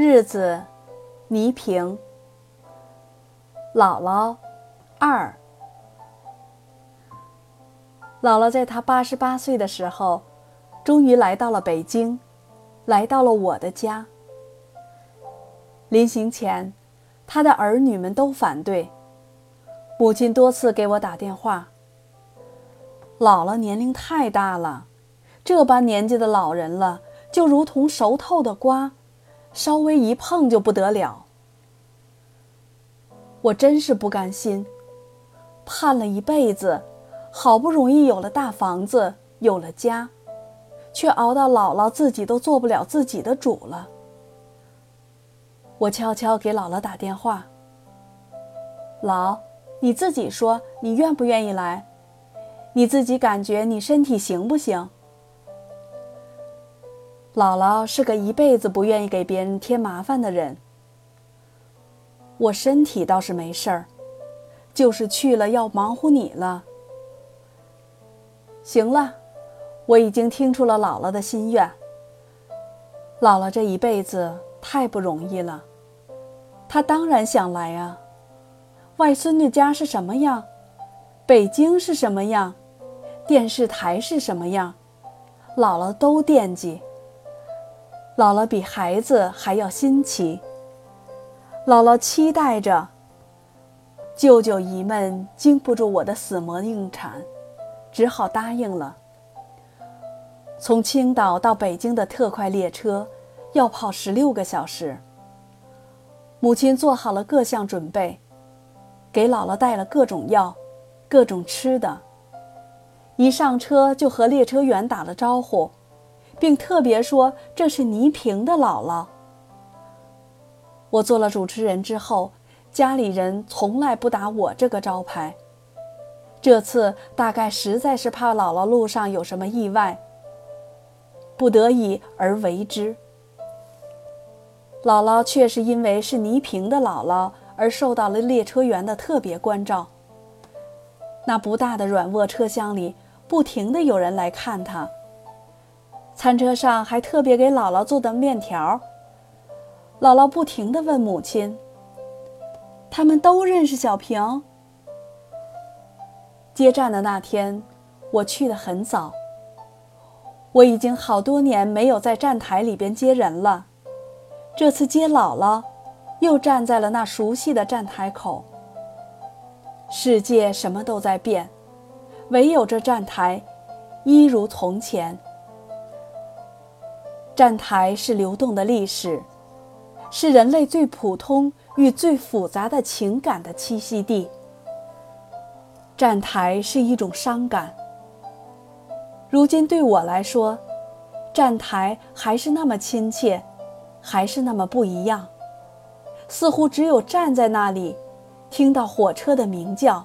日子，倪萍。姥姥，二。姥姥在她八十八岁的时候，终于来到了北京，来到了我的家。临行前，她的儿女们都反对。母亲多次给我打电话。姥姥年龄太大了，这般年纪的老人了，就如同熟透的瓜。稍微一碰就不得了，我真是不甘心，盼了一辈子，好不容易有了大房子，有了家，却熬到姥姥自己都做不了自己的主了。我悄悄给姥姥打电话：“姥，你自己说，你愿不愿意来？你自己感觉你身体行不行？”姥姥是个一辈子不愿意给别人添麻烦的人。我身体倒是没事儿，就是去了要忙活你了。行了，我已经听出了姥姥的心愿。姥姥这一辈子太不容易了，她当然想来啊。外孙女家是什么样？北京是什么样？电视台是什么样？姥姥都惦记。姥姥比孩子还要新奇。姥姥期待着。舅舅姨们经不住我的死磨硬缠，只好答应了。从青岛到北京的特快列车要跑十六个小时。母亲做好了各项准备，给姥姥带了各种药、各种吃的。一上车就和列车员打了招呼。并特别说这是倪萍的姥姥。我做了主持人之后，家里人从来不打我这个招牌。这次大概实在是怕姥姥路上有什么意外，不得已而为之。姥姥却是因为是倪萍的姥姥而受到了列车员的特别关照。那不大的软卧车厢里，不停的有人来看她。餐车上还特别给姥姥做的面条。姥姥不停地问母亲：“他们都认识小平？”接站的那天，我去的很早。我已经好多年没有在站台里边接人了，这次接姥姥，又站在了那熟悉的站台口。世界什么都在变，唯有这站台，一如从前。站台是流动的历史，是人类最普通与最复杂的情感的栖息地。站台是一种伤感。如今对我来说，站台还是那么亲切，还是那么不一样。似乎只有站在那里，听到火车的鸣叫，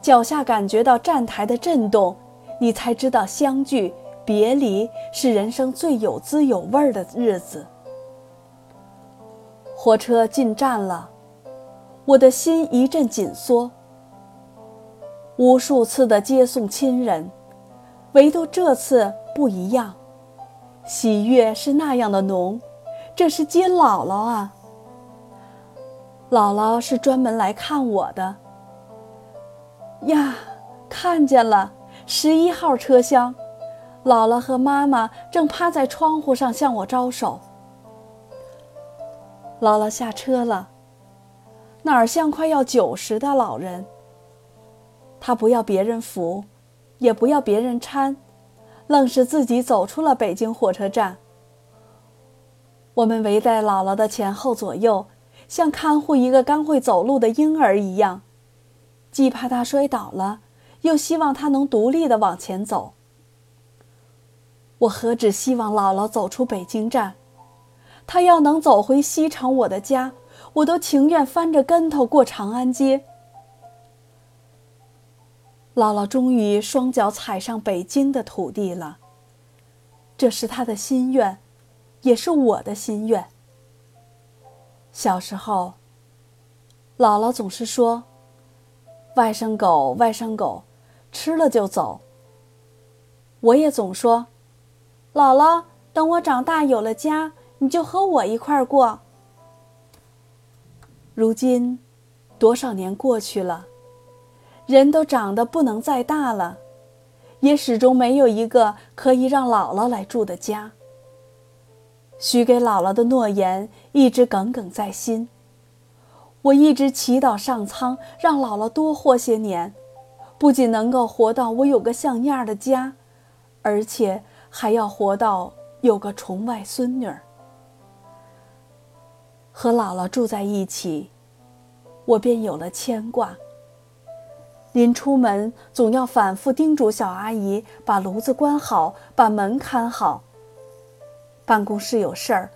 脚下感觉到站台的震动，你才知道相聚。别离是人生最有滋有味的日子。火车进站了，我的心一阵紧缩。无数次的接送亲人，唯独这次不一样，喜悦是那样的浓。这是接姥姥啊！姥姥是专门来看我的。呀，看见了，十一号车厢。姥姥和妈妈正趴在窗户上向我招手。姥姥下车了，哪儿像快要九十的老人？她不要别人扶，也不要别人搀，愣是自己走出了北京火车站。我们围在姥姥的前后左右，像看护一个刚会走路的婴儿一样，既怕她摔倒了，又希望她能独立的往前走。我何止希望姥姥走出北京站，她要能走回西城我的家，我都情愿翻着跟头过长安街。姥姥终于双脚踩上北京的土地了，这是她的心愿，也是我的心愿。小时候，姥姥总是说：“外甥狗，外甥狗，吃了就走。”我也总说。姥姥，等我长大有了家，你就和我一块儿过。如今，多少年过去了，人都长得不能再大了，也始终没有一个可以让姥姥来住的家。许给姥姥的诺言一直耿耿在心。我一直祈祷上苍让姥姥多活些年，不仅能够活到我有个像样的家，而且还要活到有个重外孙女儿。和姥姥住在一起，我便有了牵挂。临出门总要反复叮嘱小阿姨把炉子关好，把门看好。办公室有事儿，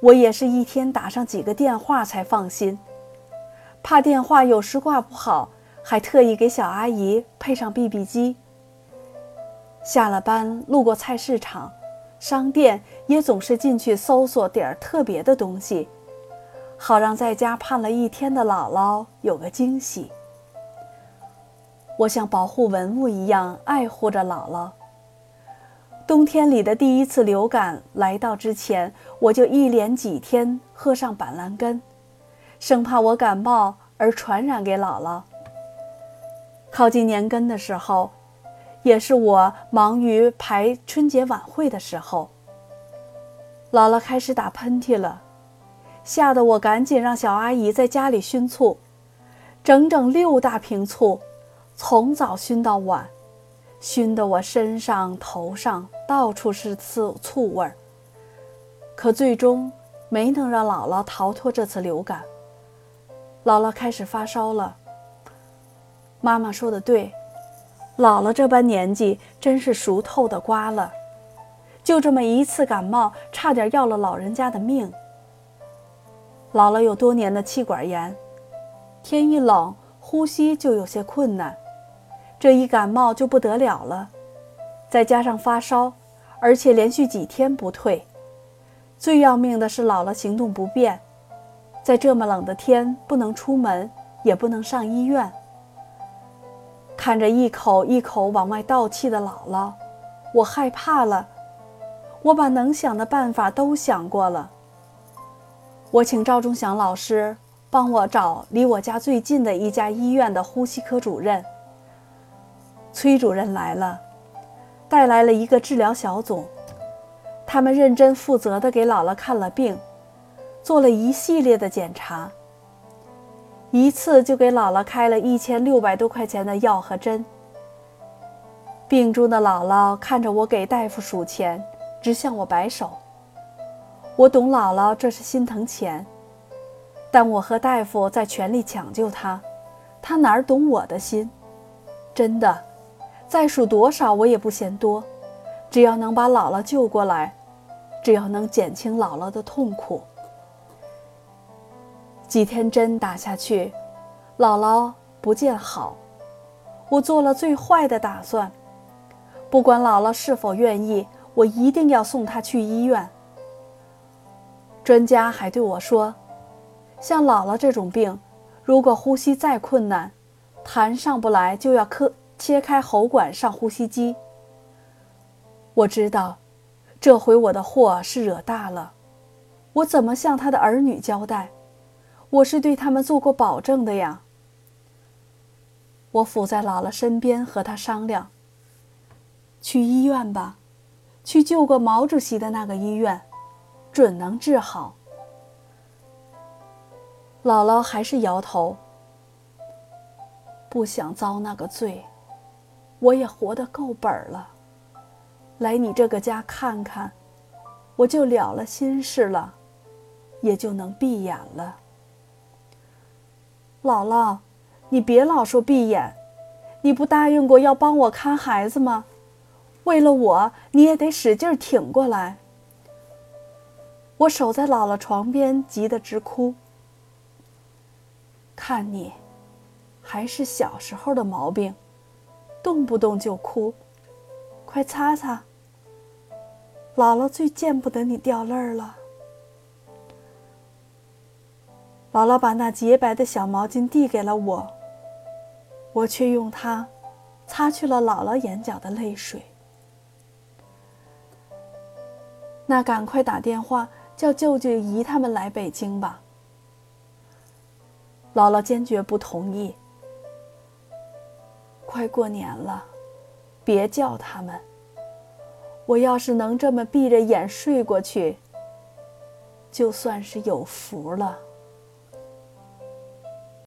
我也是一天打上几个电话才放心。怕电话有时挂不好，还特意给小阿姨配上 BB 机。下了班路过菜市场、商店，也总是进去搜索点儿特别的东西，好让在家盼了一天的姥姥有个惊喜。我像保护文物一样爱护着姥姥。冬天里的第一次流感来到之前，我就一连几天喝上板蓝根，生怕我感冒而传染给姥姥。靠近年根的时候，也是我忙于排春节晚会的时候。姥姥开始打喷嚏了，吓得我赶紧让小阿姨在家里熏醋，整整六大瓶醋，从早熏到晚。熏得我身上、头上到处是醋醋味儿，可最终没能让姥姥逃脱这次流感。姥姥开始发烧了。妈妈说的对，姥姥这般年纪真是熟透的瓜了，就这么一次感冒，差点要了老人家的命。姥姥有多年的气管炎，天一冷，呼吸就有些困难。这一感冒就不得了了，再加上发烧，而且连续几天不退。最要命的是，姥姥行动不便，在这么冷的天不能出门，也不能上医院。看着一口一口往外倒气的姥姥，我害怕了。我把能想的办法都想过了。我请赵忠祥老师帮我找离我家最近的一家医院的呼吸科主任。崔主任来了，带来了一个治疗小组，他们认真负责地给姥姥看了病，做了一系列的检查，一次就给姥姥开了一千六百多块钱的药和针。病中的姥姥看着我给大夫数钱，直向我摆手。我懂姥姥这是心疼钱，但我和大夫在全力抢救她，她哪儿懂我的心？真的。再数多少我也不嫌多，只要能把姥姥救过来，只要能减轻姥姥的痛苦。几天针打下去，姥姥不见好，我做了最坏的打算，不管姥姥是否愿意，我一定要送她去医院。专家还对我说，像姥姥这种病，如果呼吸再困难，痰上不来，就要科。切开喉管上呼吸机。我知道，这回我的祸是惹大了。我怎么向他的儿女交代？我是对他们做过保证的呀。我伏在姥姥身边和他商量。去医院吧，去救过毛主席的那个医院，准能治好。姥姥还是摇头，不想遭那个罪。我也活得够本了，来你这个家看看，我就了了心事了，也就能闭眼了。姥姥，你别老说闭眼，你不答应过要帮我看孩子吗？为了我，你也得使劲挺过来。我守在姥姥床边，急得直哭。看你，还是小时候的毛病。动不动就哭，快擦擦。姥姥最见不得你掉泪儿了。姥姥把那洁白的小毛巾递给了我，我却用它擦去了姥姥眼角的泪水。那赶快打电话叫舅舅姨他们来北京吧。姥姥坚决不同意。快过年了，别叫他们。我要是能这么闭着眼睡过去，就算是有福了。